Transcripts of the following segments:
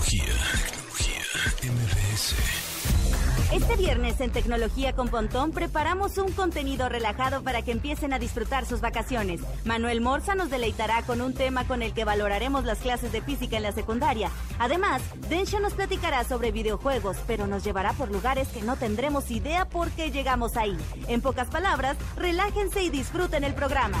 Tecnología, tecnología, MBS. Este viernes en Tecnología con Pontón preparamos un contenido relajado para que empiecen a disfrutar sus vacaciones. Manuel Morza nos deleitará con un tema con el que valoraremos las clases de física en la secundaria. Además, Densho nos platicará sobre videojuegos, pero nos llevará por lugares que no tendremos idea por qué llegamos ahí. En pocas palabras, relájense y disfruten el programa.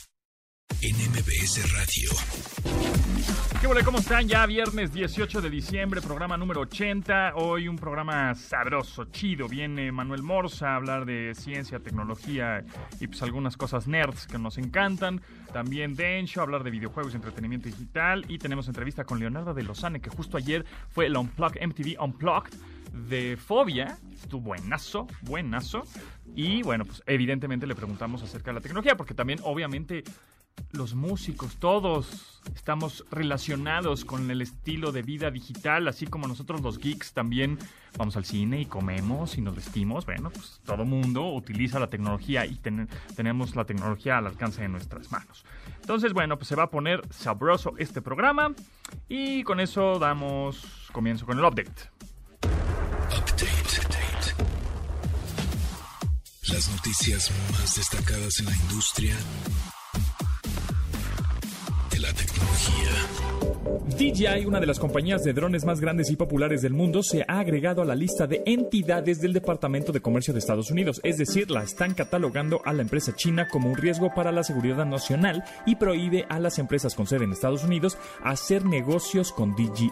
en Radio. ¿Qué hola? ¿Cómo están? Ya viernes 18 de diciembre, programa número 80. Hoy un programa sabroso, chido. Viene Manuel Morza a hablar de ciencia, tecnología y pues algunas cosas nerds que nos encantan. También Densho a hablar de videojuegos y entretenimiento digital. Y tenemos entrevista con Leonardo de Lozane, que justo ayer fue el Unplugged, MTV Unplugged de Fobia. Estuvo buenazo, buenazo. Y bueno, pues evidentemente le preguntamos acerca de la tecnología, porque también obviamente los músicos, todos estamos relacionados con el estilo de vida digital, así como nosotros los geeks también vamos al cine y comemos y nos vestimos. Bueno, pues todo mundo utiliza la tecnología y ten- tenemos la tecnología al alcance de nuestras manos. Entonces, bueno, pues se va a poner sabroso este programa y con eso damos comienzo con el update. Update. Update. Las noticias más destacadas en la industria la tecnología. DJI, una de las compañías de drones más grandes y populares del mundo, se ha agregado a la lista de entidades del Departamento de Comercio de Estados Unidos, es decir, la están catalogando a la empresa china como un riesgo para la seguridad nacional y prohíbe a las empresas con sede en Estados Unidos hacer negocios con DJI.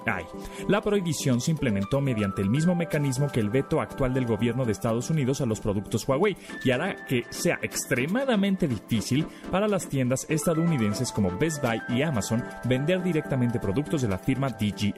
La prohibición se implementó mediante el mismo mecanismo que el veto actual del gobierno de Estados Unidos a los productos Huawei y hará que sea extremadamente difícil para las tiendas estadounidenses como Best Buy y Amazon vender directamente productos de la firma DJI.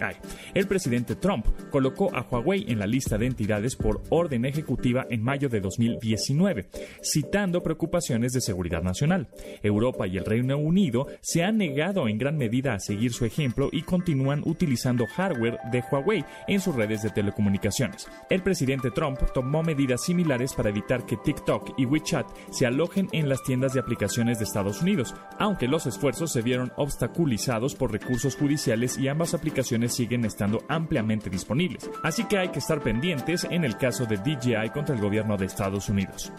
El presidente Trump colocó a Huawei en la lista de entidades por orden ejecutiva en mayo de 2019, citando preocupaciones de seguridad nacional. Europa y el Reino Unido se han negado en gran medida a seguir su ejemplo y continúan utilizando hardware de Huawei en sus redes de telecomunicaciones. El presidente Trump tomó medidas similares para evitar que TikTok y WeChat se alojen en las tiendas de aplicaciones de Estados Unidos, aunque los esfuerzos se vieron obstaculizados por recursos judiciales y ambas aplicaciones siguen estando ampliamente disponibles. Así que hay que estar pendientes en el caso de DJI contra el gobierno de Estados Unidos.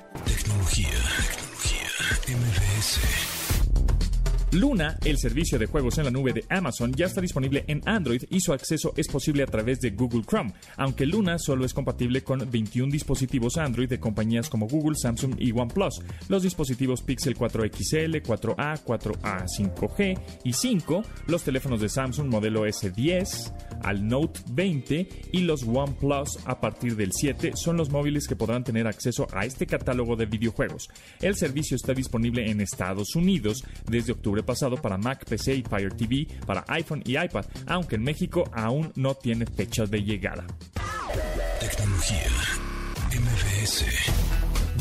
Luna, el servicio de juegos en la nube de Amazon, ya está disponible en Android y su acceso es posible a través de Google Chrome, aunque Luna solo es compatible con 21 dispositivos Android de compañías como Google, Samsung y OnePlus. Los dispositivos Pixel 4 XL, 4A, 4A 5G y 5, los teléfonos de Samsung modelo S10 al Note 20 y los OnePlus a partir del 7 son los móviles que podrán tener acceso a este catálogo de videojuegos. El servicio está disponible en Estados Unidos desde octubre pasado para Mac, PC y Fire TV, para iPhone y iPad, aunque en México aún no tiene fecha de llegada.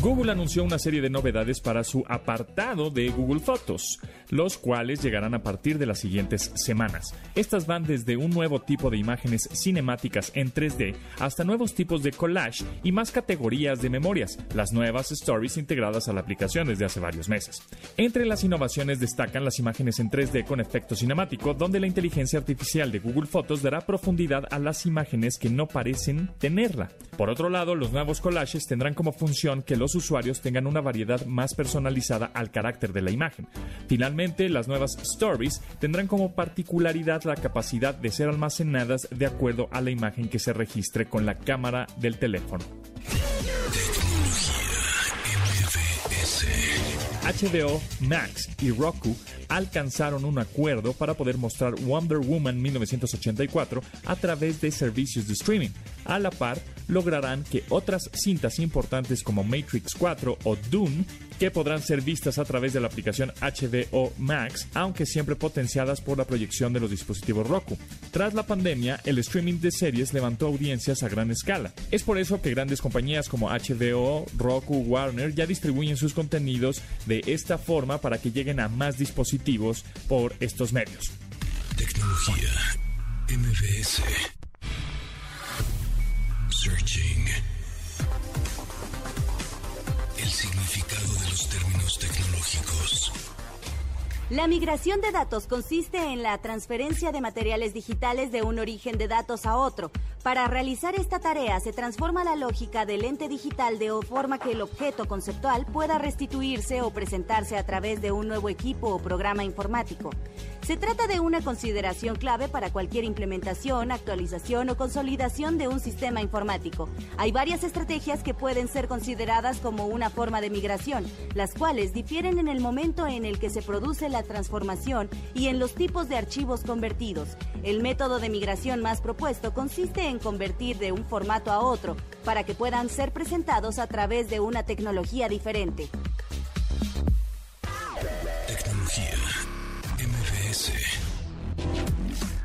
Google anunció una serie de novedades para su apartado de Google Fotos, los cuales llegarán a partir de las siguientes semanas. Estas van desde un nuevo tipo de imágenes cinemáticas en 3D hasta nuevos tipos de collage y más categorías de memorias, las nuevas stories integradas a la aplicación desde hace varios meses. Entre las innovaciones destacan las imágenes en 3D con efecto cinemático, donde la inteligencia artificial de Google Fotos dará profundidad a las imágenes que no parecen tenerla. Por otro lado, los nuevos collages tendrán como función que los usuarios tengan una variedad más personalizada al carácter de la imagen. Finalmente, las nuevas stories tendrán como particularidad la capacidad de ser almacenadas de acuerdo a la imagen que se registre con la cámara del teléfono. HBO, Max y Roku alcanzaron un acuerdo para poder mostrar Wonder Woman 1984 a través de servicios de streaming. A la par, lograrán que otras cintas importantes como Matrix 4 o Dune que podrán ser vistas a través de la aplicación HBO Max, aunque siempre potenciadas por la proyección de los dispositivos Roku. Tras la pandemia, el streaming de series levantó audiencias a gran escala. Es por eso que grandes compañías como HBO, Roku, Warner ya distribuyen sus contenidos de esta forma para que lleguen a más dispositivos por estos medios. Tecnología MBS. Searching. Significado de los términos tecnológicos. La migración de datos consiste en la transferencia de materiales digitales de un origen de datos a otro. Para realizar esta tarea se transforma la lógica del ente digital de forma que el objeto conceptual pueda restituirse o presentarse a través de un nuevo equipo o programa informático. Se trata de una consideración clave para cualquier implementación, actualización o consolidación de un sistema informático. Hay varias estrategias que pueden ser consideradas como una forma de migración, las cuales difieren en el momento en el que se produce la transformación y en los tipos de archivos convertidos. El método de migración más propuesto consiste en convertir de un formato a otro para que puedan ser presentados a través de una tecnología diferente.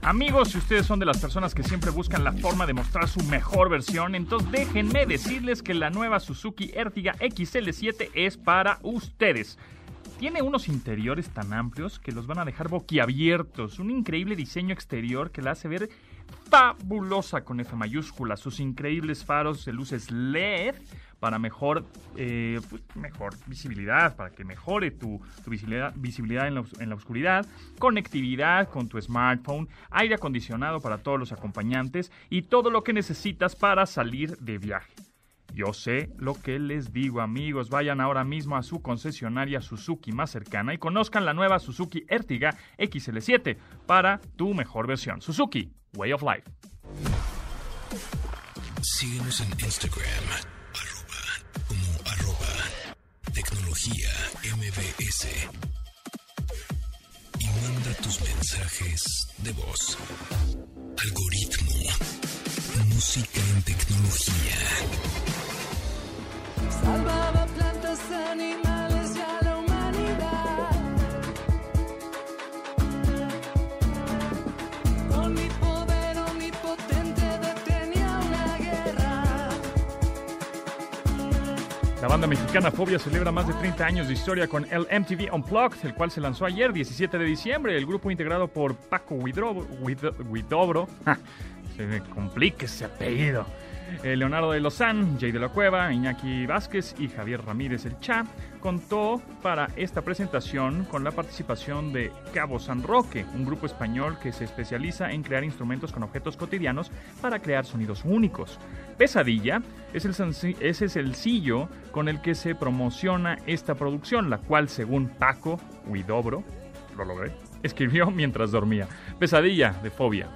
Amigos, si ustedes son de las personas que siempre buscan la forma de mostrar su mejor versión, entonces déjenme decirles que la nueva Suzuki Ertiga XL7 es para ustedes. Tiene unos interiores tan amplios que los van a dejar boquiabiertos, un increíble diseño exterior que la hace ver fabulosa con F mayúscula, sus increíbles faros de luces LED para mejor, eh, pues, mejor visibilidad, para que mejore tu, visibilidad, visibilidad en, la, en la oscuridad, conectividad con tu smartphone, aire acondicionado para todos los acompañantes y todo lo que necesitas para salir de viaje. Yo sé lo que les digo amigos, vayan ahora mismo a su concesionaria Suzuki más cercana y conozcan la nueva Suzuki Ertiga XL7 para tu mejor versión. Suzuki, Way of Life. Síguenos en Instagram, arroba, como arroba, tecnología MBS. Y manda tus mensajes de voz. Algoritmo. Música en tecnología. Salvaba plantas, animales La banda mexicana Fobia celebra más de 30 años de historia con el MTV Unplugged, el cual se lanzó ayer, 17 de diciembre. El grupo integrado por Paco Huidobro ja, se me complica ese apellido. Eh, Leonardo de Lozán, Jay de la Cueva, Iñaki Vázquez y Javier Ramírez el Cha contó para esta presentación con la participación de Cabo San Roque, un grupo español que se especializa en crear instrumentos con objetos cotidianos para crear sonidos únicos. Pesadilla es el, el sencillo con el que se promociona esta producción, la cual según Paco Huidobro, lo logré, escribió mientras dormía. Pesadilla de Fobia.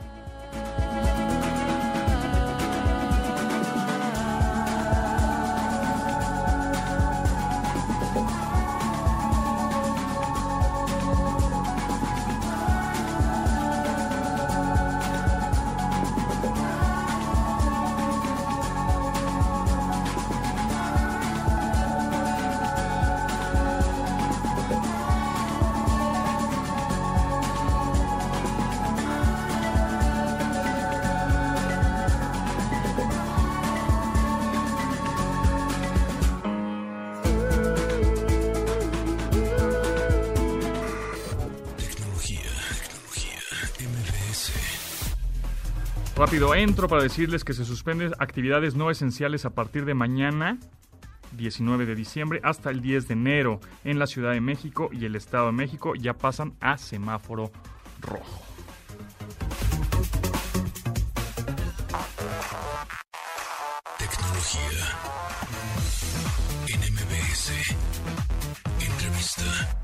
Rápido entro para decirles que se suspenden actividades no esenciales a partir de mañana, 19 de diciembre, hasta el 10 de enero en la Ciudad de México y el Estado de México ya pasan a semáforo rojo. Tecnología. En MBS. Entrevista.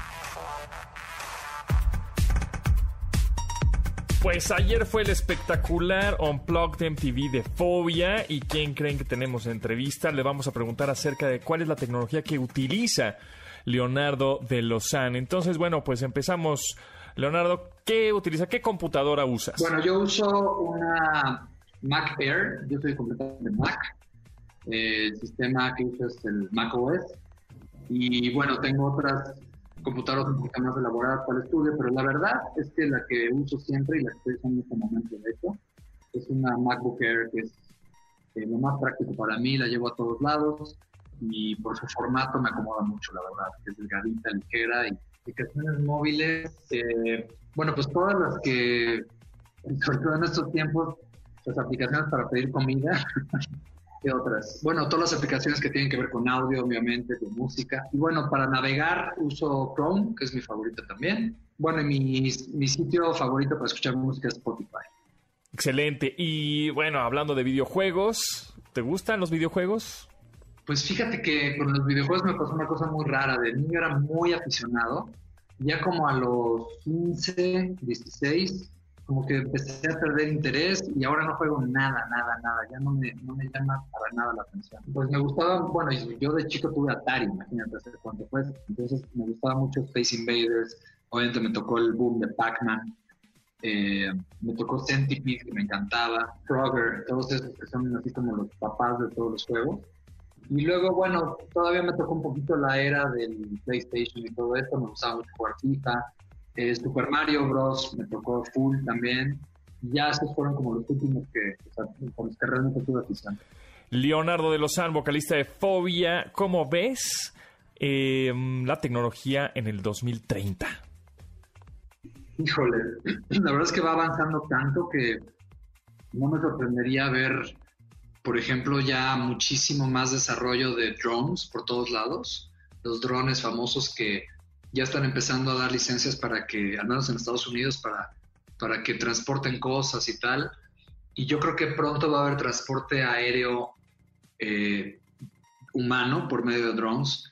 Pues ayer fue el espectacular Unplugged MTV de Fobia. ¿Y quién creen que tenemos en entrevista? Le vamos a preguntar acerca de cuál es la tecnología que utiliza Leonardo de Lozán. Entonces, bueno, pues empezamos. Leonardo, ¿qué utiliza? ¿Qué computadora usas? Bueno, yo uso una Mac Air, yo soy completamente Mac. El sistema que uso es el Mac OS. Y bueno, tengo otras computadoras un poquito más elaboradas para el estudio, pero la verdad es que la que uso siempre y la que estoy usando en este momento, de hecho, es una MacBook Air que es eh, lo más práctico para mí, la llevo a todos lados y por su formato me acomoda mucho, la verdad, que es delgadita, ligera y aplicaciones móviles, eh, bueno, pues todas las que, sobre todo en estos tiempos, las aplicaciones para pedir comida, ¿qué otras? Bueno, todas las aplicaciones que tienen que ver con audio, obviamente, con música. Y bueno, para navegar uso Chrome, que es mi favorita también. Bueno, y mi, mi sitio favorito para escuchar música es Spotify. Excelente. Y bueno, hablando de videojuegos, ¿te gustan los videojuegos? Pues fíjate que con los videojuegos me pasó una cosa muy rara. De niño era muy aficionado. Ya como a los 15, 16, como que empecé a perder interés y ahora no juego nada, nada, nada. Ya no me, no me llama para nada la atención. Pues me gustaba, bueno, yo de chico tuve Atari, imagínate hace cuánto fue. Entonces me gustaba mucho Space Invaders. Obviamente me tocó el boom de Pac-Man. Eh, me tocó Centipede, que me encantaba, Frogger, todos esos que son así como los papás de todos los juegos. Y luego, bueno, todavía me tocó un poquito la era del PlayStation y todo esto, me gustaba mucho jugar FIFA, eh, Super Mario Bros. me tocó full también. Ya esos fueron como los últimos que, o sea, con los que realmente tuve afición. Leonardo de Lozán, vocalista de Fobia, ¿cómo ves eh, la tecnología en el 2030? Híjole, la verdad es que va avanzando tanto que no me sorprendería ver, por ejemplo, ya muchísimo más desarrollo de drones por todos lados. Los drones famosos que ya están empezando a dar licencias para que, al menos en Estados Unidos, para, para que transporten cosas y tal. Y yo creo que pronto va a haber transporte aéreo eh, humano por medio de drones.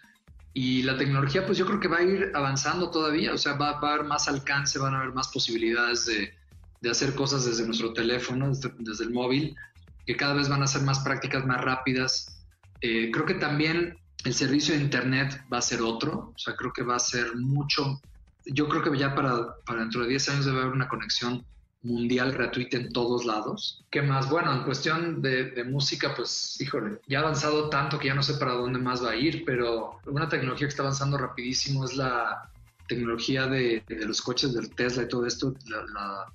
Y la tecnología, pues yo creo que va a ir avanzando todavía, o sea, va, va a haber más alcance, van a haber más posibilidades de, de hacer cosas desde nuestro teléfono, desde, desde, el móvil, que cada vez van a ser más prácticas, más rápidas. Eh, creo que también el servicio de Internet va a ser otro, o sea, creo que va a ser mucho, yo creo que ya para, para dentro de 10 años debe haber una conexión mundial gratuita en todos lados. ¿Qué más? Bueno, en cuestión de, música, pues, híjole, ya ha avanzado tanto que ya no sé para dónde más va a ir, pero una tecnología que está avanzando rapidísimo es la tecnología de, de los coches del Tesla y todo esto, la, la,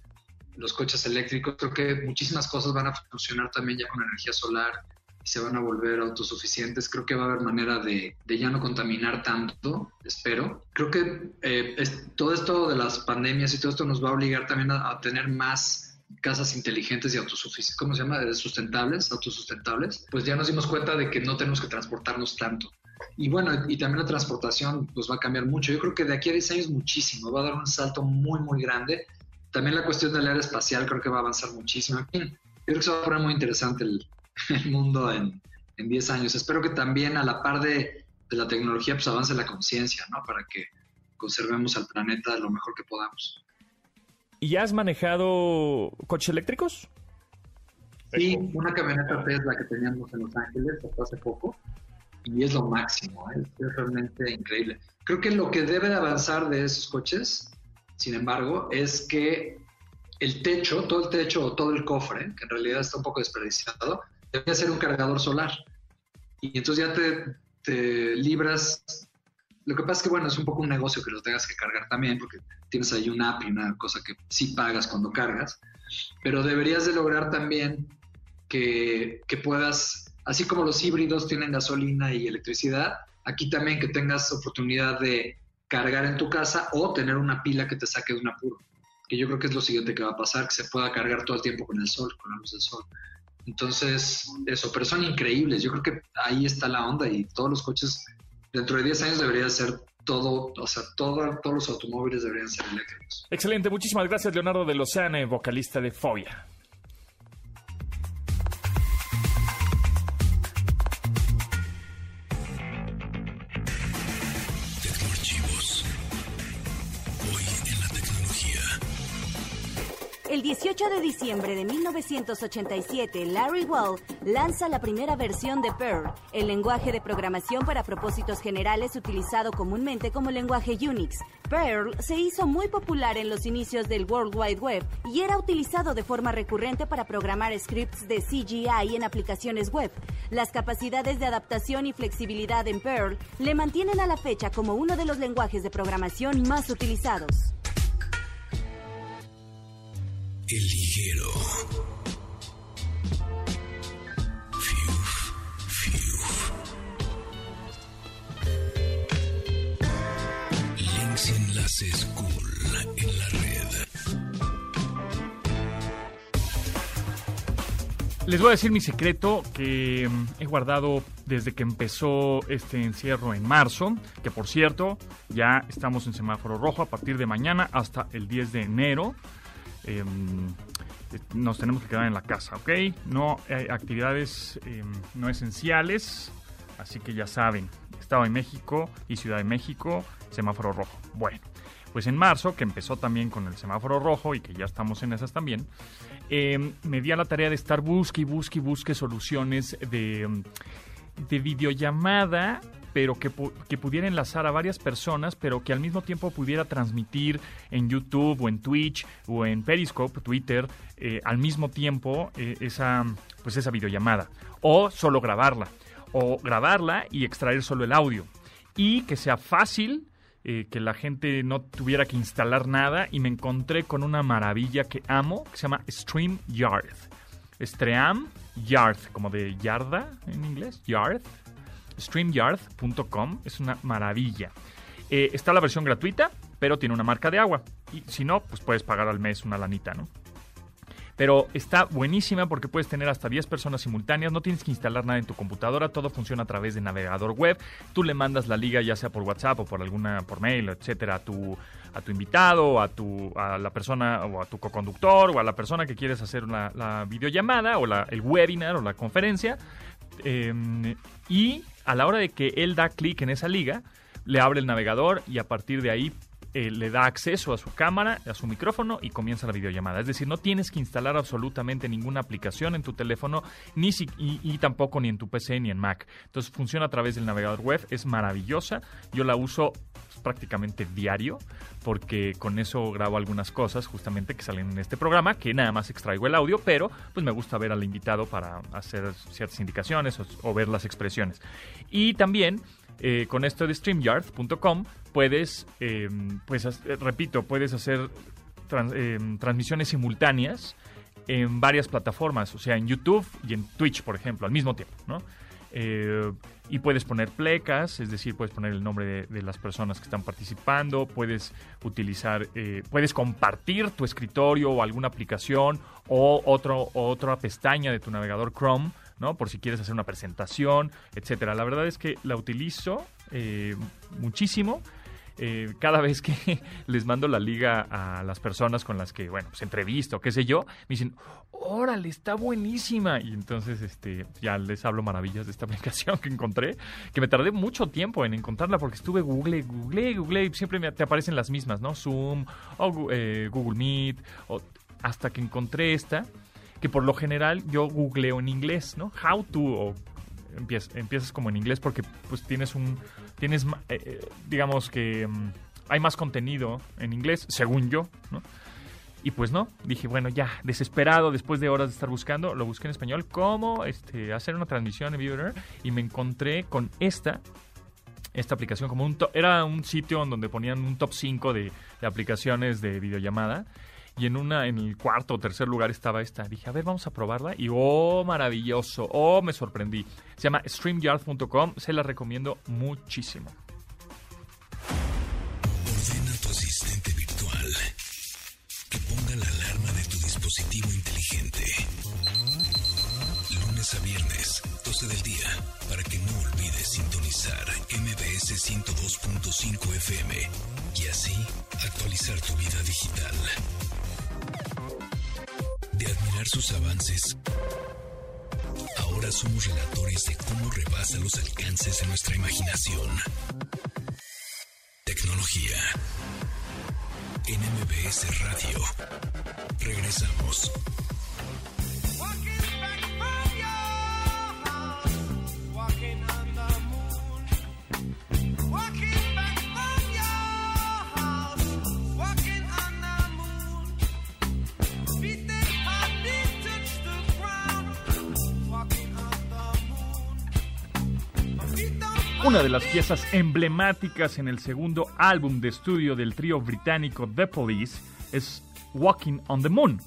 los coches eléctricos. Creo que muchísimas cosas van a funcionar también ya con energía solar se van a volver autosuficientes. Creo que va a haber manera de, de ya no contaminar tanto, espero. Creo que eh, es, todo esto de las pandemias y todo esto nos va a obligar también a, a tener más casas inteligentes y autosuficientes, ¿cómo se llama? Sustentables, autosustentables. Pues ya nos dimos cuenta de que no tenemos que transportarnos tanto. Y bueno, y también la transportación pues va a cambiar mucho. Yo creo que de aquí a 10 años muchísimo, va a dar un salto muy, muy grande. También la cuestión del área espacial creo que va a avanzar muchísimo. Yo creo que se va a poner muy interesante el, el mundo en, en 10 años. Espero que también a la par de, de la tecnología pues avance la conciencia, ¿no? Para que conservemos al planeta lo mejor que podamos. ¿Y has manejado coches eléctricos? Sí, una camioneta Tesla que teníamos en Los Ángeles hasta hace poco y es lo máximo, ¿eh? es realmente increíble. Creo que lo que debe de avanzar de esos coches, sin embargo, es que el techo, todo el techo o todo el cofre, que en realidad está un poco desperdiciado, debe ser un cargador solar. Y entonces ya te, libras. Lo que pasa es que, bueno, es un poco un negocio que lo tengas que cargar también, porque tienes ahí una app y una cosa que sí pagas cuando cargas, pero deberías de lograr también que, que puedas, así como los híbridos tienen gasolina y electricidad, aquí también que tengas oportunidad de cargar en tu casa o tener una pila que te saque de un apuro que yo creo que es lo siguiente que va a pasar, que se pueda cargar todo el tiempo con el sol, con la luz del sol. Entonces, eso, pero son increíbles. Yo creo que ahí está la onda y todos los coches, dentro de 10 años debería ser todo, o sea, todo, todos los automóviles deberían ser eléctricos. Excelente, muchísimas gracias Leonardo de Lozane, vocalista de Fobia. El 18 de diciembre de 1987, Larry Wall lanza la primera versión de Perl, el lenguaje de programación para propósitos generales utilizado comúnmente como lenguaje Unix. Perl se hizo muy popular en los inicios del World Wide Web y era utilizado de forma recurrente para programar scripts de CGI en aplicaciones web. Las capacidades de adaptación y flexibilidad en Perl le mantienen a la fecha como uno de los lenguajes de programación más utilizados. El liguero. Fiuf. Links y enlaces en la red. Les voy a decir mi secreto que mm, he guardado desde que empezó este encierro en marzo, que por cierto, ya estamos en semáforo rojo a partir de mañana hasta el 10 de enero. Eh, nos tenemos que quedar en la casa, ¿ok? No hay actividades eh, no esenciales, así que ya saben, Estado de México y Ciudad de México, semáforo rojo. Bueno, pues en marzo, que empezó también con el semáforo rojo y que ya estamos en esas también, eh, me di a la tarea de estar busque y busque y busque soluciones de, de videollamada pero que, que pudiera enlazar a varias personas, pero que al mismo tiempo pudiera transmitir en YouTube o en Twitch o en Periscope, Twitter, eh, al mismo tiempo eh, esa, pues esa videollamada. O solo grabarla. O grabarla y extraer solo el audio. Y que sea fácil, eh, que la gente no tuviera que instalar nada. Y me encontré con una maravilla que amo, que se llama StreamYard. Stream Yard, como de yarda en inglés, Yard. StreamYard.com es una maravilla. Eh, está la versión gratuita, pero tiene una marca de agua. Y si no, pues puedes pagar al mes una lanita, ¿no? Pero está buenísima porque puedes tener hasta 10 personas simultáneas, no tienes que instalar nada en tu computadora, todo funciona a través de navegador web. Tú le mandas la liga ya sea por WhatsApp o por alguna por mail, etcétera, a tu a tu invitado, a tu a la persona o a tu coconductor o a la persona que quieres hacer la, la videollamada o el webinar o la conferencia. Eh, y a la hora de que él da clic en esa liga, le abre el navegador y a partir de ahí eh, le da acceso a su cámara, a su micrófono y comienza la videollamada. Es decir, no tienes que instalar absolutamente ninguna aplicación en tu teléfono ni y, tampoco ni en tu PC ni en Mac. Entonces funciona a través del navegador web, es maravillosa. Yo la uso prácticamente diario porque con eso grabo algunas cosas justamente que salen en este programa, que nada más extraigo el audio, pero pues me gusta ver al invitado para hacer ciertas indicaciones o, o ver las expresiones. Y también eh, con esto de StreamYard.com puedes, eh, pues, eh, repito, puedes hacer eh, transmisiones simultáneas en varias plataformas, o sea, en YouTube y en Twitch, por ejemplo, al mismo tiempo, ¿no? Eh, y puedes poner plecas, es decir, puedes poner el nombre de, las personas que están participando, puedes utilizar, eh, puedes compartir tu escritorio o alguna aplicación o otro, otra pestaña de tu navegador Chrome, ¿no? Por si quieres hacer una presentación, etcétera. La verdad es que la utilizo eh, muchísimo. Eh, cada vez que les mando la liga a las personas con las que, bueno, pues entrevisto, qué sé yo, me dicen, órale, está buenísima. Y entonces, este, ya les hablo maravillas de esta aplicación que encontré, que me tardé mucho tiempo en encontrarla porque estuve google, google, google, y siempre me- te aparecen las mismas, ¿no? Zoom, o eh, Google Meet, o, hasta que encontré esta, que por lo general yo googleo en inglés, ¿no? How to, o empiezas, empiezas como en inglés porque pues tienes un tienes eh, eh, digamos que mm, hay más contenido en inglés según yo no y pues no dije bueno ya desesperado después de horas de estar buscando lo busqué en español cómo este hacer una transmisión en vivo y me encontré con esta esta aplicación como un to- era un sitio donde ponían un top 5 de, de aplicaciones de videollamada y en una en el cuarto o tercer lugar estaba esta. Dije, a ver, vamos a probarla y oh, maravilloso. Oh, me sorprendí. Se llama streamyard.com, se la recomiendo muchísimo. Ordena a tu asistente virtual que ponga la alarma de tu dispositivo inteligente. Lunes a viernes, 12 del día, para que no olvides sintonizar MBS 102.5 FM y así actualizar tu vida digital. Sus avances, ahora somos relatores de cómo rebasa los alcances de nuestra imaginación. Tecnología. en MBS Radio. Regresamos. Una de las piezas emblemáticas en el segundo álbum de estudio del trío británico The Police es Walking on the Moon.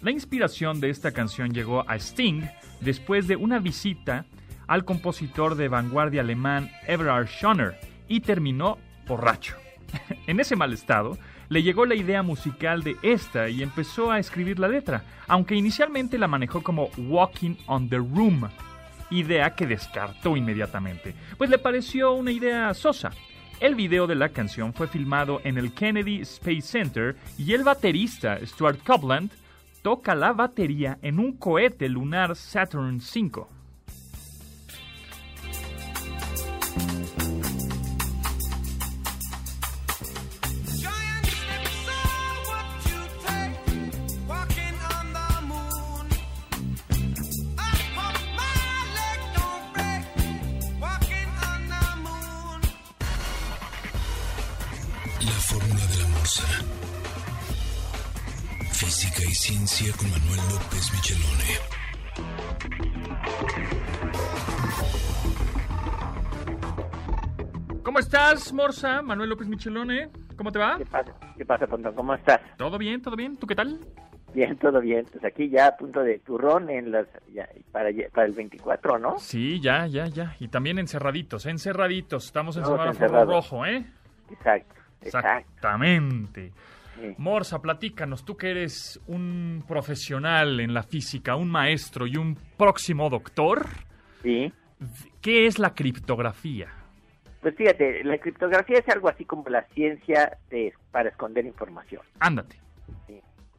La inspiración de esta canción llegó a Sting después de una visita al compositor de vanguardia alemán Everard Schoner y terminó borracho. En ese mal estado, le llegó la idea musical de esta y empezó a escribir la letra, aunque inicialmente la manejó como Walking on the Room, idea que descartó inmediatamente, pues le pareció una idea sosa. El video de la canción fue filmado en el Kennedy Space Center y el baterista Stuart Copeland toca la batería en un cohete lunar Saturn V. ciencia con Manuel López Michelone. ¿Cómo estás, Morsa? Manuel López Michelone. ¿Cómo te va? ¿Qué pasa? ¿Qué pasa, Pontón? ¿Cómo estás? ¿Todo bien? ¿Todo bien? ¿Tú qué tal? Bien, todo bien. Pues aquí ya a punto de turrón en las ya, para, para el 24, ¿no? Sí, ya, ya, ya. Y también encerraditos, encerraditos. Estamos en encerrados. rojo, ¿eh? Exacto, exacto. Exactamente. Morsa, platícanos, tú que eres un profesional en la física, un maestro y un próximo doctor, Sí. ¿qué es la criptografía? Pues fíjate, la criptografía es algo así como la ciencia de, para esconder información. Ándate.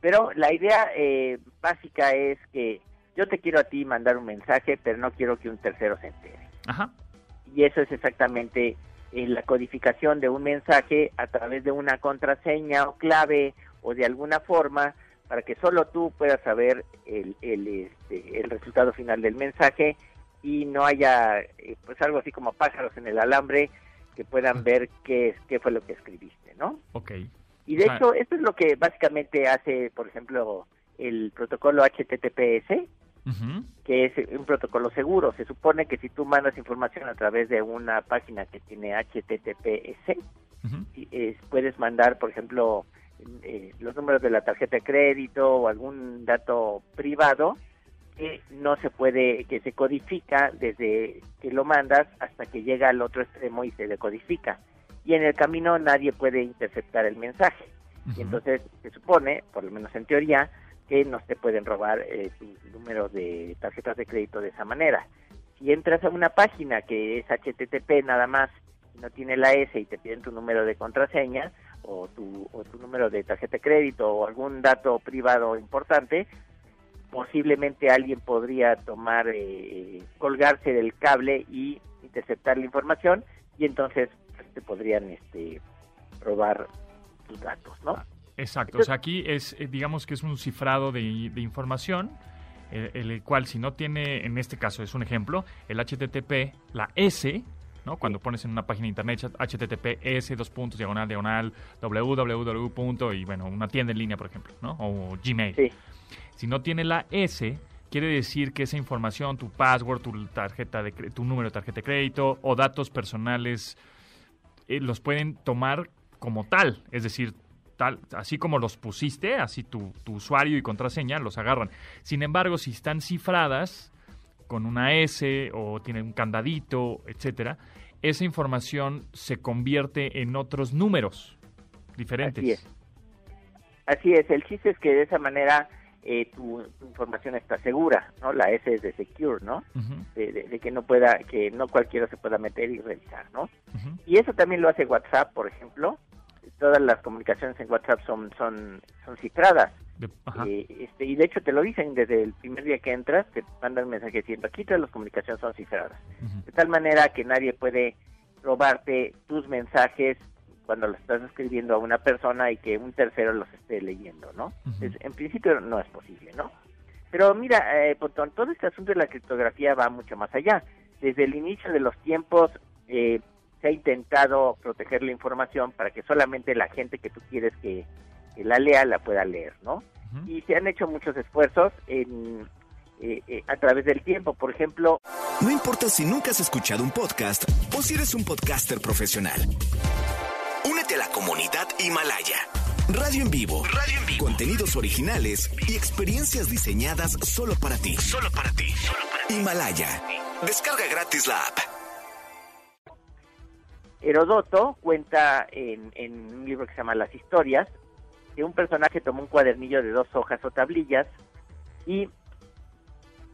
Pero la idea eh, básica es que yo te quiero a ti mandar un mensaje, pero no quiero que un tercero se entere. Ajá. Y eso es exactamente la codificación de un mensaje a través de una contraseña o clave o de alguna forma para que solo tú puedas saber el, el, este, el resultado final del mensaje y no haya eh, pues algo así como pájaros en el alambre que puedan ver qué, es- qué fue lo que escribiste, ¿no? Ok. Y de hecho, esto es lo que básicamente hace, por ejemplo, el protocolo HTTPS, Que es un protocolo seguro. Se supone que si tú mandas información a través de una página que tiene HTTPS, eh, puedes mandar, por ejemplo, eh, los números de la tarjeta de crédito o algún dato privado que no se puede, que se codifica desde que lo mandas hasta que llega al otro extremo y se decodifica. Y en el camino nadie puede interceptar el mensaje. Y entonces se supone, por lo menos en teoría, que no te pueden robar eh, tu número de tarjetas de crédito de esa manera. Si entras a una página que es HTTP nada más no tiene la S y te piden tu número de contraseña o tu, o tu número de tarjeta de crédito o algún dato privado importante, posiblemente alguien podría tomar, eh, colgarse del cable y interceptar la información y entonces pues, te podrían este, robar tus datos, ¿no? Exacto. O sea, aquí es, eh, digamos que es un cifrado de, de información, eh, el cual si no tiene, en este caso es un ejemplo, el HTTP, la S, ¿no? Cuando pones en una página de internet HTTPS, dos puntos, diagonal, diagonal, www. punto, y bueno, una tienda en línea, por ejemplo, ¿no? O Gmail. Sí. Si no tiene la S, quiere decir que esa información, tu password, tu tarjeta de tu número de tarjeta de crédito o datos personales eh, los pueden tomar como tal, es decir, tal, así como los pusiste, así tu, tu usuario y contraseña los agarran. Sin embargo, si están cifradas con una S o tienen un candadito, etcétera, esa información se convierte en otros números diferentes. Así es. Así es, el chiste es que de esa manera eh, tu, tu información está segura, ¿no? La S es de secure, ¿no? Ujú, De, de- de que no pueda, que no cualquiera se pueda meter y revisar, ¿no? Y eso también lo hace WhatsApp, por ejemplo. Todas las comunicaciones en WhatsApp son son son cifradas. Eh, este, y de hecho te lo dicen desde el primer día que entras, te mandan un mensaje diciendo aquí todas las comunicaciones son cifradas. De tal manera que nadie puede robarte tus mensajes cuando lo estás escribiendo a una persona y que un tercero los esté leyendo, ¿no? Ujú. Es- en principio no es posible, ¿no? Pero mira, eh, todo este asunto de la criptografía va mucho más allá. Desde el inicio de los tiempos eh, se ha intentado proteger la información para que solamente la gente que tú quieres que, que la lea la pueda leer, ¿no? Y se han hecho muchos esfuerzos en, eh, eh, a través del tiempo. Por ejemplo, No importa si nunca has escuchado un podcast o si eres un podcaster profesional. Únete a la comunidad Himalaya. Radio en vivo. Radio en vivo. Contenidos originales y experiencias diseñadas solo para ti. Solo para ti. Himalaya. Descarga gratis la app. Herodoto cuenta en, en un libro que se llama Las Historias que un personaje tomó un cuadernillo de dos hojas o tablillas y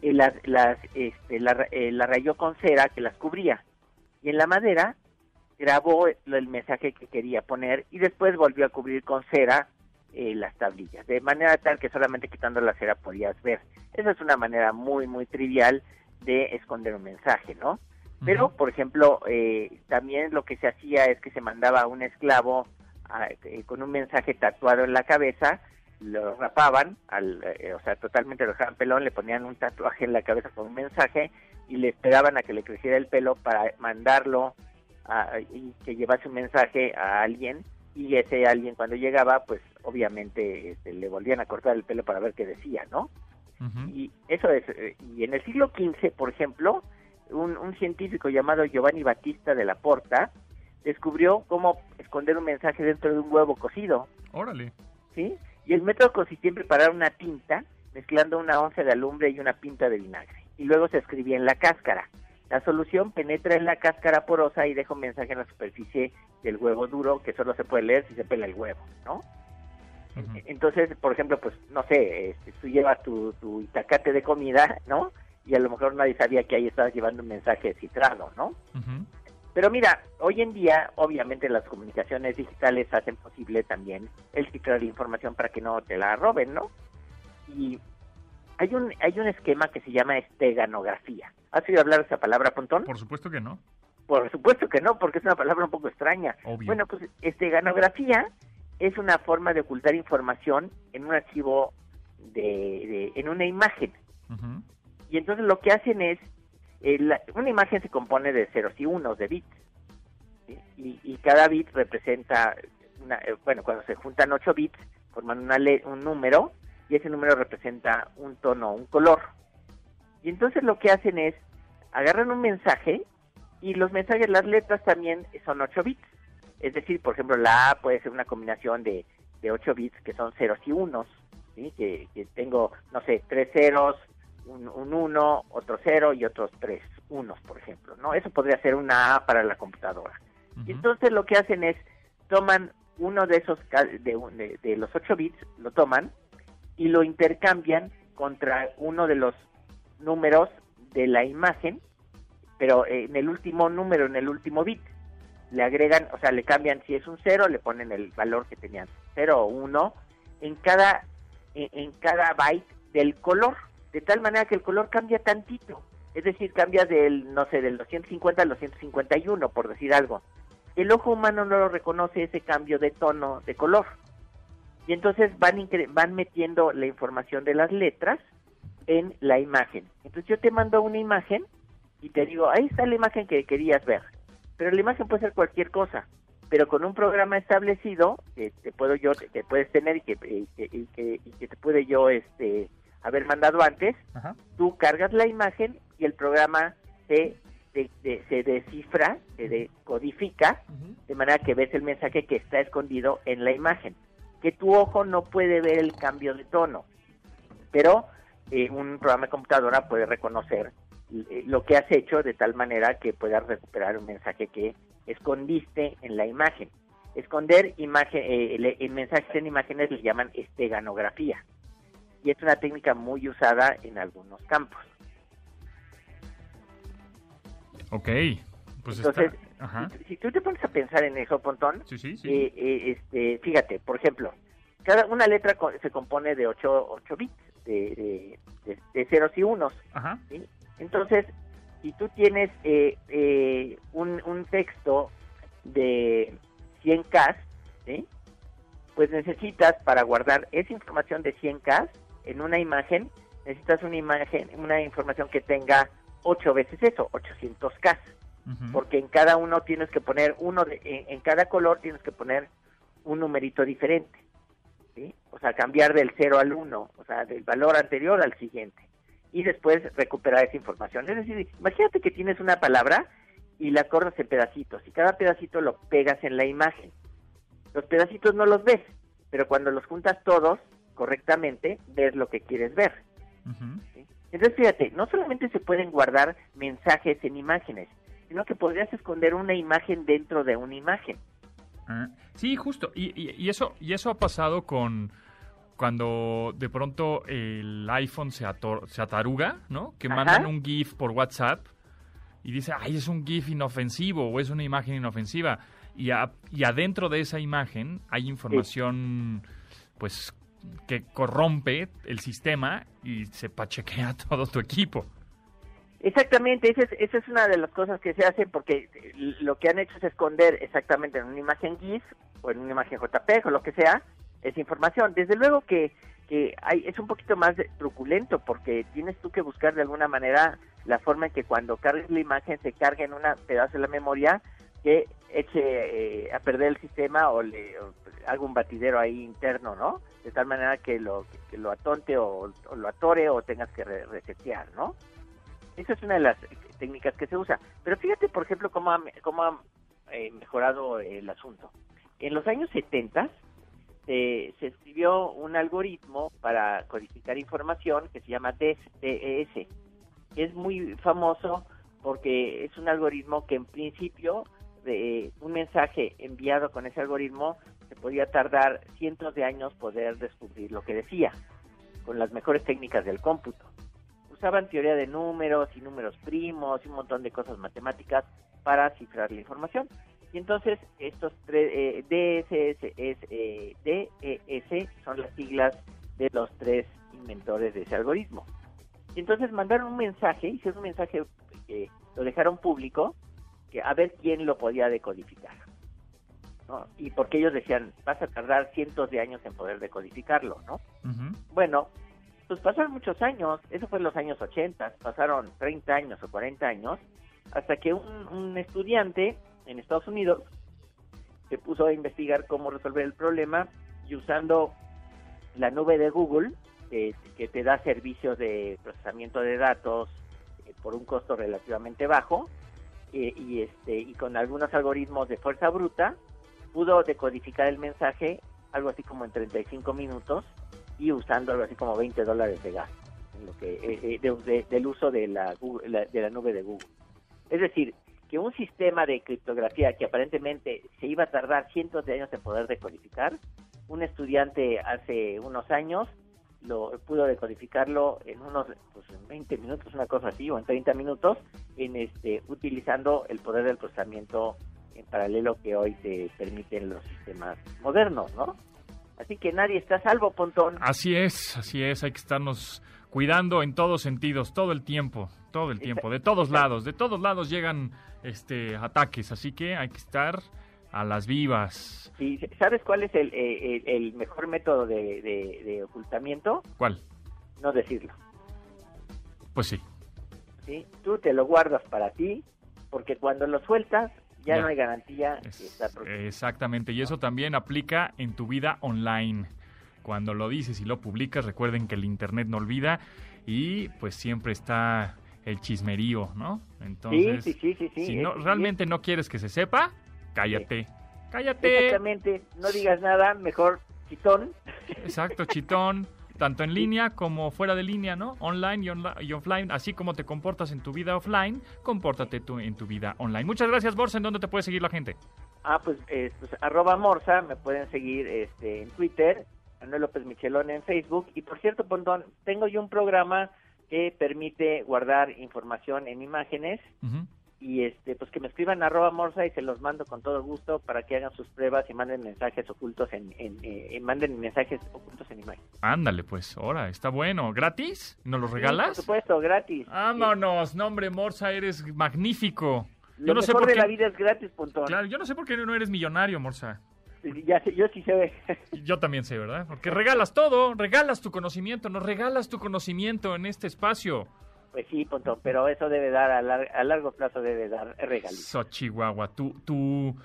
eh, las, las, este, eh, la rayó con cera que las cubría. Y en la madera grabó el mensaje que quería poner y después volvió a cubrir con cera eh, las tablillas, de manera tal que solamente quitando la cera podías ver. Esa es una manera muy, muy trivial de esconder un mensaje, ¿no? Pero, por ejemplo, eh, también lo que se hacía es que se mandaba a un esclavo a- eh, con un mensaje tatuado en la cabeza, lo rapaban, al, eh, o sea, totalmente lo dejaban pelón, le ponían un tatuaje en la cabeza con un mensaje y le esperaban a que le creciera el pelo para mandarlo a- y que llevase un mensaje a alguien. Y ese alguien cuando llegaba, pues obviamente este, le volvían a cortar el pelo para ver qué decía, ¿no? Y eso es, eh, y en el siglo XV, por ejemplo, un, un científico llamado Giovanni Battista de la Porta descubrió cómo esconder un mensaje dentro de un huevo cocido, Órale. ¿sí? Y el método consistía en preparar una tinta mezclando una once de alumbre y una pinta de vinagre, y luego se escribía en la cáscara. La solución penetra en la cáscara porosa y deja un mensaje en la superficie del huevo duro que solo se puede leer si se pela el huevo, ¿no? Entonces, por ejemplo, pues, no sé, este, tú llevas tu, tu itacate de comida, ¿no? Y a lo mejor nadie sabía que ahí estabas llevando un mensaje cifrado, ¿no? Ujú. Pero mira, hoy en día, obviamente, las comunicaciones digitales hacen posible también el cifrar la información para que no te la roben, ¿no? Y hay un, hay un esquema que se llama esteganografía. ¿Has oído hablar de esa palabra, Pontón? Por supuesto que no. Por supuesto que no, porque es una palabra un poco extraña. Obvio. Bueno, pues esteganografía es una forma de ocultar información en un archivo de, de- en una imagen. Ujú. Y entonces lo que hacen es, eh, la- una imagen se compone de ceros y unos, de bits. Y, y cada bit representa, una, eh, bueno, cuando se juntan 8 bits, forman una le- un número y ese número representa un tono, un color. Y entonces lo que hacen es, agarran un mensaje y los mensajes, las letras también son 8 bits. Es decir, por ejemplo, la A puede ser una combinación de, de 8 bits que son ceros y unos. ¿sí? Que tengo, no sé, tres ceros, un, un uno, otro cero y otros tres unos, por ejemplo. ¿no? Eso podría ser una A para la computadora. Y entonces lo que hacen es, toman uno de esos, de, de, de los 8 bits, lo toman y lo intercambian contra uno de los números de la imagen, pero en el último número, en el último bit. Le agregan, o sea, le cambian, si es un 0, le ponen el valor que tenían, 0 o 1, en cada, en, en cada byte del color, de tal manera que el color cambia tantito. Es decir, cambia del, no sé, del 250 al 251, por decir algo. El ojo humano no lo reconoce ese cambio de tono de color. Y entonces van, van metiendo la información de las letras en la imagen. Entonces yo te mando una imagen y te digo, ahí está la imagen que querías ver. Pero la imagen puede ser cualquier cosa. Pero con un programa establecido que te puedo yo, que puedes tener y que, y que, y que- y que te puede yo este haber mandado antes, Ajá. tú cargas la imagen y el programa se, de- de- se descifra, se decodifica, de manera que ves el mensaje que está escondido en la imagen. Que tu ojo no puede ver el cambio de tono, pero eh, un programa de computadora puede reconocer eh, lo que has hecho de tal manera que puedas recuperar un mensaje que escondiste en la imagen. Esconder imagen, eh, le- en mensajes en imágenes le llaman esteganografía y es una técnica muy usada en algunos campos. Ok. Pues Entonces, está. Ajá. si, si tú te pones a pensar en eso, Pontón, Sí, sí, sí. eh, eh, este, fíjate, por ejemplo, cada una letra co- se compone de 8, ocho bits, de, de, ceros y unos. Ajá. ¿sí? Entonces, si tú tienes eh, eh, un, un texto de 100K, ¿sí? pues necesitas para guardar esa información de 100K en una imagen, necesitas una imagen, una información que tenga 8 veces eso, 800K, Ujú. porque en cada uno tienes que poner uno de, en, en cada color tienes que poner un numerito diferente, ¿sí? O sea, cambiar del 0 al 1, o sea, del valor anterior al siguiente y después recuperar esa información. Es decir, imagínate que tienes una palabra y la cortas en pedacitos y cada pedacito lo pegas en la imagen. Los pedacitos no los ves, pero cuando los juntas todos correctamente, ves lo que quieres ver. Entonces, fíjate, no solamente se pueden guardar mensajes en imágenes, sino que podrías esconder una imagen dentro de una imagen. Ah, Sí, justo. Y, y- y eso, y eso ha pasado con cuando de pronto el iPhone se, ator- se ataruga, ¿no? Que Ajá. mandan un GIF por WhatsApp y dice, ay, es un GIF inofensivo o es una imagen inofensiva. Y, a- y adentro de esa imagen hay información, pues, que corrompe el sistema y se pachequea todo tu equipo. Exactamente, esa es, esa es una de las cosas que se hacen porque eh, lo que han hecho es esconder exactamente en una imagen GIF o en una imagen JPEG o lo que sea esa información. Desde luego que, que hay, es un poquito más truculento porque tienes tú que buscar de alguna manera la forma en que cuando cargues la imagen se cargue en un pedazo de la memoria que eche eh, a perder el sistema o le o haga un batidero ahí interno, ¿no? De tal manera que lo, que, lo atonte o, o lo atore o tengas que re- resetear, ¿no? Esa es una de las eh, técnicas que se usa. Pero fíjate, por ejemplo, cómo ha, cómo ha eh, mejorado el asunto. En los años 70 eh, se escribió un algoritmo para codificar información que se llama DES. que Es muy famoso porque es un algoritmo que en principio un mensaje enviado con ese algoritmo se podía tardar cientos de años poder descubrir lo que decía con las mejores técnicas del cómputo usaban teoría de números y números primos y un montón de cosas matemáticas para cifrar la información. Y entonces estos tres eh, DSS, eh, DES son las siglas de los tres inventores de ese algoritmo. Y entonces mandaron un mensaje, hicieron un mensaje que lo dejaron público, a ver quién lo podía decodificar. ¿no? Y porque ellos decían, vas a tardar cientos de años en poder decodificarlo, ¿no? Bueno, pues pasaron muchos años, eso fue en los años 80, pasaron 30 años o 40 años, hasta que un, un estudiante en Estados Unidos se puso a investigar cómo resolver el problema y usando la nube de Google, eh, que te da servicios de procesamiento de datos eh, por un costo relativamente bajo, eh, y, este, y con algunos algoritmos de fuerza bruta, pudo decodificar el mensaje algo así como en 35 minutos y usando algo así como 20 dólares de gas en lo que eh, eh, de- de- del uso de la, Google- la- de la nube de Google. Es decir, que un sistema de criptografía que aparentemente se iba a tardar cientos de años en poder decodificar, un estudiante hace unos años lo pudo decodificarlo en unos pues, en 20 minutos, una cosa así, o en 30 minutos, en este utilizando el poder del procesamiento en paralelo que hoy te permiten los sistemas modernos, ¿no? Así que nadie está a salvo, Pontón. Así es, así es, hay que estarnos cuidando en todos sentidos, todo el tiempo, todo el tiempo, de todos lados, de todos lados llegan este ataques, así que hay que estar a las vivas. ¿Y sabes cuál es el, eh, el- el mejor método de, de- de ocultamiento? ¿Cuál? No decirlo. Pues sí. ¿sí? Tú te lo guardas para ti, porque cuando lo sueltas, ya, Ya. no hay garantía que Es- está exactamente, y eso también aplica en tu vida online. Cuando lo dices y lo publicas, recuerden que el internet no olvida y pues siempre está el chismerío, ¿no? Entonces, sí, sí, sí, sí. si no, realmente no quieres que se sepa, cállate. Cállate. Exactamente, no digas nada, mejor chitón. Exacto, chitón. Tanto en línea como fuera de línea, ¿no? Online y, onla- y offline. Así como te comportas en tu vida offline, compórtate tú en tu vida online. Muchas gracias, Borsa. ¿En dónde te puede seguir la gente? Ah, pues, eh, pues, arroba Morsa, me pueden seguir este, en Twitter, Manuel López Michelón en Facebook. Y por cierto, Pontón, tengo yo un programa que permite guardar información en imágenes Ujú. Y este pues que me escriban arroba morsa y se los mando con todo gusto para que hagan sus pruebas y manden mensajes ocultos en, en, eh, eh, manden mensajes ocultos en imagen. Ándale, pues, ahora, está bueno. ¿Gratis? ¿Nos lo Sí, por regalas? supuesto, gratis. Vámonos, nombre Morsa, eres magnífico. Lo no sé por de qué- la vida es gratis, punto. Claro, yo no sé por qué no eres millonario, Morsa. Ya sé, yo sí sé. Yo también sé, ¿verdad? Porque regalas todo, regalas tu conocimiento, nos regalas tu conocimiento en este espacio. Pues sí, punto. Pero eso debe dar, a, lar- a largo plazo debe dar regalías. So, Chihuahua, tu, tu,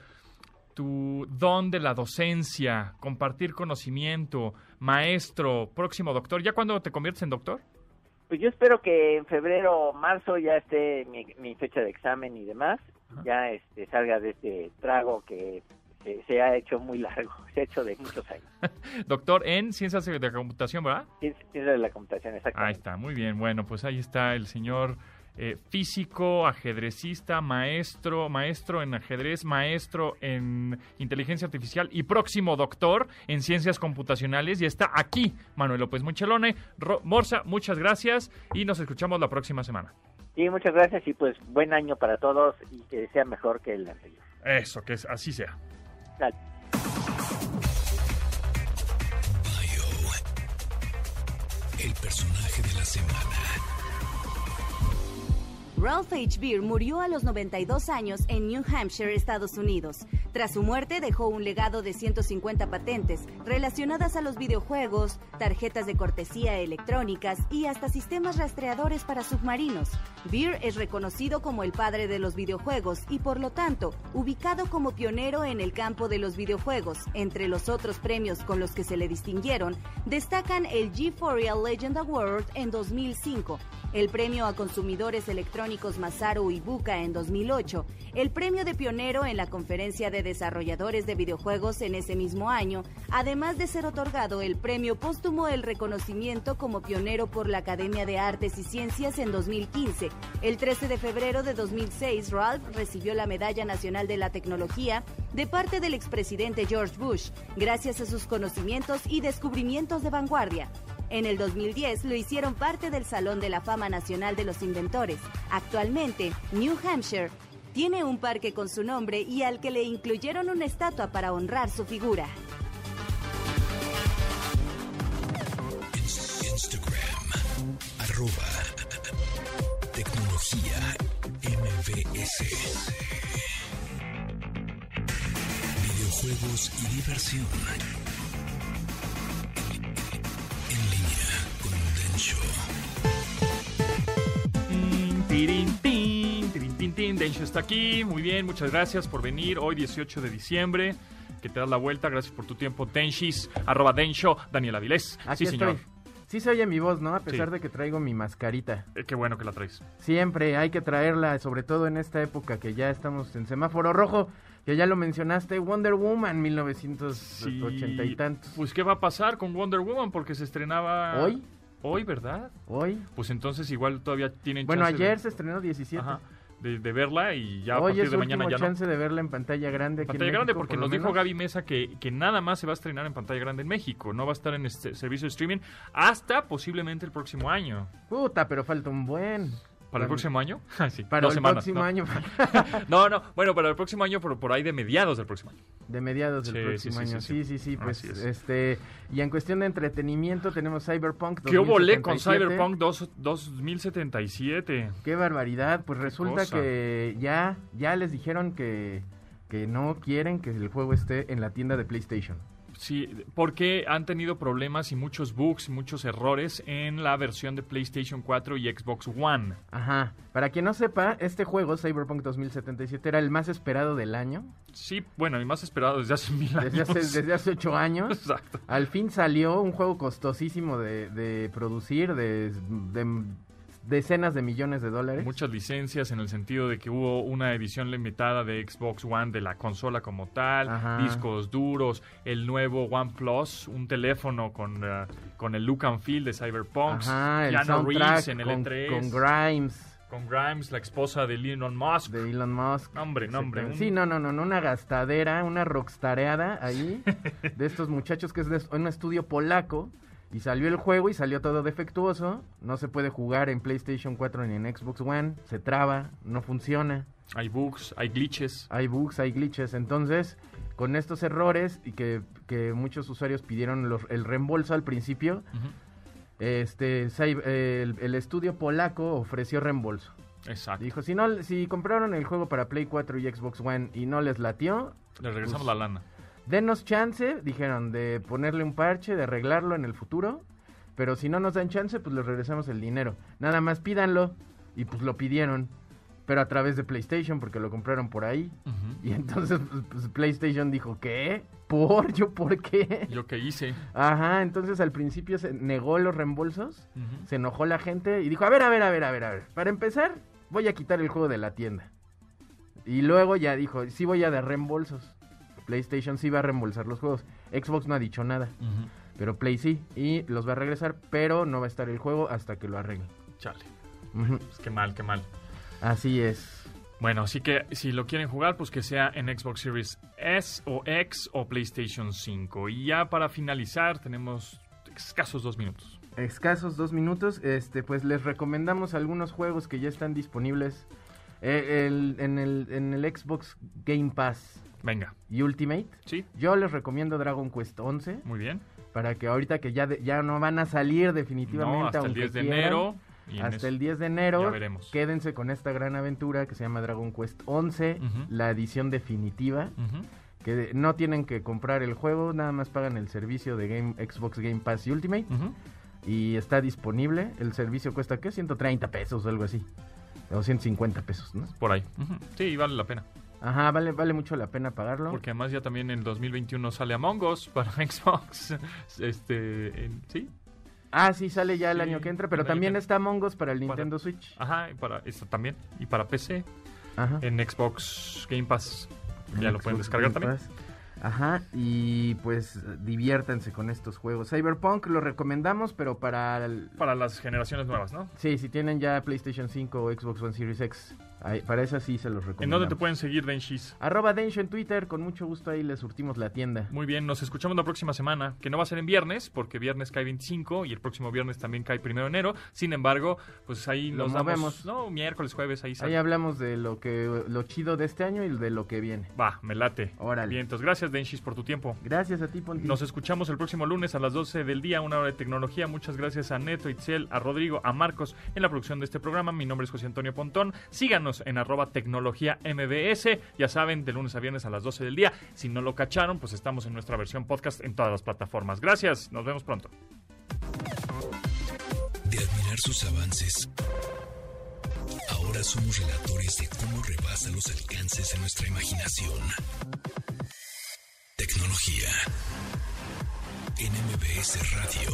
tu don de la docencia, compartir conocimiento, maestro, próximo doctor. ¿Ya cuándo te conviertes en doctor? Pues yo espero que en febrero o marzo ya esté mi, mi fecha de examen y demás. Ya este, salga de este trago que se, se ha hecho muy largo. Se ha hecho de muchos años. Doctor en ciencias de la computación, ¿verdad? Ciencia ciencia de la computación, Ahí exactamente. está, muy bien. Bueno, pues ahí está el señor eh, físico, ajedrecista, maestro, maestro en ajedrez, maestro en inteligencia artificial y próximo doctor en ciencias computacionales. Y está aquí, Manuel López Muchelone. Ro- Morsa, muchas gracias y nos escuchamos la próxima semana. Sí, muchas gracias y pues buen año para todos y que sea mejor que el anterior. Eso, que así sea. El personaje de la semana. Ralph H. Beer murió a los 92 años en New Hampshire, Estados Unidos. Tras su muerte dejó un legado de 150 patentes relacionadas a los videojuegos, tarjetas de cortesía electrónicas y hasta sistemas rastreadores para submarinos. Beer es reconocido como el padre de los videojuegos y por lo tanto ubicado como pionero en el campo de los videojuegos. Entre los otros premios con los que se le distinguieron destacan el G4 Legend Award en 2005, el premio a consumidores electrónicos Masaru Ibuka en 2008, el premio de pionero en la conferencia de desarrolladores de videojuegos en ese mismo año, además de ser otorgado el premio póstumo el reconocimiento como pionero por la Academia de Artes y Ciencias en 2015. El 13 de febrero de 2006, Ralph recibió la Medalla Nacional de la Tecnología de parte del expresidente George Bush, gracias a sus conocimientos y descubrimientos de vanguardia. En el 2010 lo hicieron parte del Salón de la Fama Nacional de los Inventores. Actualmente, New Hampshire tiene un parque con su nombre y al que le incluyeron una estatua para honrar su figura. Instagram. Arroba. Tecnología. MBS. Videojuegos y diversión. Tin. Densho está aquí. Muy bien, muchas gracias por venir. Hoy 18 de diciembre. Que te das la vuelta. Gracias por tu tiempo. Denshis, arroba Densho, Daniel Avilés. Aquí sí, estoy. señor. Sí se oye mi voz, ¿no? A pesar Sí. de que traigo mi mascarita. Eh, qué bueno que la traes. Siempre hay que traerla, sobre todo en esta época que ya estamos en semáforo rojo, que ya lo mencionaste, Wonder Woman 1980 y tantos. Pues, ¿qué va a pasar con Wonder Woman? Porque se estrenaba... ¿Hoy? Hoy, ¿verdad? Hoy. Pues entonces igual todavía tienen Bueno, de- ayer se estrenó 17. Ajá, de, de verla y ya a Hoy partir es de mañana ya no. chance de verla en pantalla grande. aquí en Pantalla grande porque por nos dijo. Gaby Mesa que, que nada más se va a estrenar en pantalla grande en México, no va a estar en este servicio de streaming hasta posiblemente el próximo año. Puta, pero falta un buen. ¿Para el próximo año? Ah, sí, Para el semanas, próximo no. año. No, no, bueno, para el próximo año, pero por ahí de mediados del próximo año. De mediados del Sí, próximo sí, año. sí, Sí, sí. Pues, es. este. Y en cuestión de entretenimiento tenemos Cyberpunk. ¿Qué volé con 2077. Cyberpunk dos- 2077? Qué barbaridad. Pues resulta cosa. que ya, ya les dijeron que, que no quieren que el juego esté en la tienda de PlayStation. Sí, porque han tenido problemas y muchos bugs, muchos errores en la versión de PlayStation 4 y Xbox One. Ajá. Para quien no sepa, este juego, Cyberpunk 2077, era el más esperado del año. Sí, bueno, y más esperado desde hace mil años. Desde hace, desde hace ocho años. Exacto. Al fin salió un juego costosísimo de, de producir, de, de decenas de millones de dólares. Muchas licencias en el sentido de que hubo una edición limitada de Xbox One de la consola como tal, Ajá. discos duros, el nuevo OnePlus, un teléfono con, eh, con el look and feel de Cyberpunk, Keanu Reeves en el con, E3, con Grimes con Grimes, la esposa de Elon Musk. de Elon Musk. Hombre, no, hombre, un- Sí, no, no, no, no, una gastadera, una rockstareada ahí de estos muchachos que es de un estudio polaco y salió el juego y salió todo defectuoso, no se puede jugar en PlayStation 4 ni en Xbox One, se traba, no funciona. Hay bugs, hay glitches. hay bugs, hay glitches. Entonces, con estos errores y que, que muchos usuarios pidieron los- el reembolso al principio, este el, el estudio polaco ofreció reembolso. Exacto. Dijo, si no, si compraron el juego para Play 4 y Xbox One y no les latió, Le regresamos Pues- la lana. Denos chance, dijeron, de ponerle un parche, de arreglarlo en el futuro, pero si no nos dan chance, pues les regresamos el dinero. Nada más pídanlo, y pues lo pidieron, pero a través de PlayStation, porque lo compraron por ahí. Y entonces pues, pues, PlayStation dijo, ¿qué? ¿Por? ¿Yo por qué? Yo que hice. Ajá, entonces al principio se negó los reembolsos, se enojó la gente y dijo, a ver, a ver, a ver, a ver, a ver. Para empezar, voy a quitar el juego de la tienda. Y luego ya dijo, sí voy a dar reembolsos. PlayStation sí va a reembolsar los juegos. Xbox no ha dicho nada, pero Play sí. Y los va a regresar, pero no va a estar el juego hasta que lo arreglen. Chale. Pues qué mal, qué mal. Así es. Bueno, así que si lo quieren jugar, pues que sea en Xbox Series S o X o PlayStation 5. Y ya para finalizar, tenemos escasos dos minutos. Escasos dos minutos, este, pues les recomendamos algunos juegos que ya están disponibles eh, el- en, el, en el Xbox Game Pass Venga, y Ultimate. ¿sí? Yo les recomiendo Dragon Quest 11 Muy bien. para que ahorita que ya, de- ya no van a salir definitivamente No, hasta el aunque 10 de quieran, enero. y hasta eso- el 10 de enero ya veremos. quédense con esta gran aventura que se llama Dragon Quest 11, Ujú. la edición definitiva, Ujú. que no tienen que comprar el juego, nada más pagan el servicio de Game Xbox Game Pass y Ultimate y está disponible. El servicio cuesta ¿qué? 130 pesos o algo así. O 150 pesos, ¿no? Por ahí. Sí, vale la pena. Ajá, vale, vale mucho la pena pagarlo. Porque además ya también en 2021 sale Among Us para Xbox. Este, en- ¿sí? Ah, sí, sale ya el Sí, año que entra, pero también está Among Us para el Para- Nintendo Switch. Ajá, y para esto también. Y para PC Ajá. en Xbox Game Pass. Ya lo pueden descargar Game también. Pass. Ajá, y pues diviértanse con estos juegos. Cyberpunk lo recomendamos, pero para... el- Para las generaciones nuevas, ¿no? Sí, si tienen ya PlayStation 5 o Xbox One Series X, ahí- para esas sí se los ¿En recomendamos. dónde te pueden seguir, Denshis? Arroba Densho en Twitter, con mucho gusto ahí les surtimos la tienda. Muy bien, nos escuchamos la próxima semana, que no va a ser en viernes, porque viernes cae 25 y el próximo viernes también cae primero de enero. Sin embargo, pues ahí Lo nos damos, movemos. no, miércoles, jueves, ahí Ahí sale. hablamos de lo que lo chido de este año y de lo que viene. Va, me late. Órale. Bien, entonces gracias, Denshis, por tu tiempo. Gracias a ti, Ponti. Nos escuchamos el próximo lunes a las 12 del día, una hora de tecnología. Muchas gracias a Neto, Itzel, a Rodrigo, a Marcos en la producción de este programa. Mi nombre es José Antonio Pontón. Síganos en arroba tecnología MBS. Ya saben, de lunes a viernes a las 12 del día. Si no lo cacharon, pues estamos en nuestra versión podcast en todas las plataformas. Gracias, nos vemos pronto. De admirar sus avances, ahora somos relatores de cómo rebasa los alcances de nuestra imaginación. Tecnología. En MBS Radio.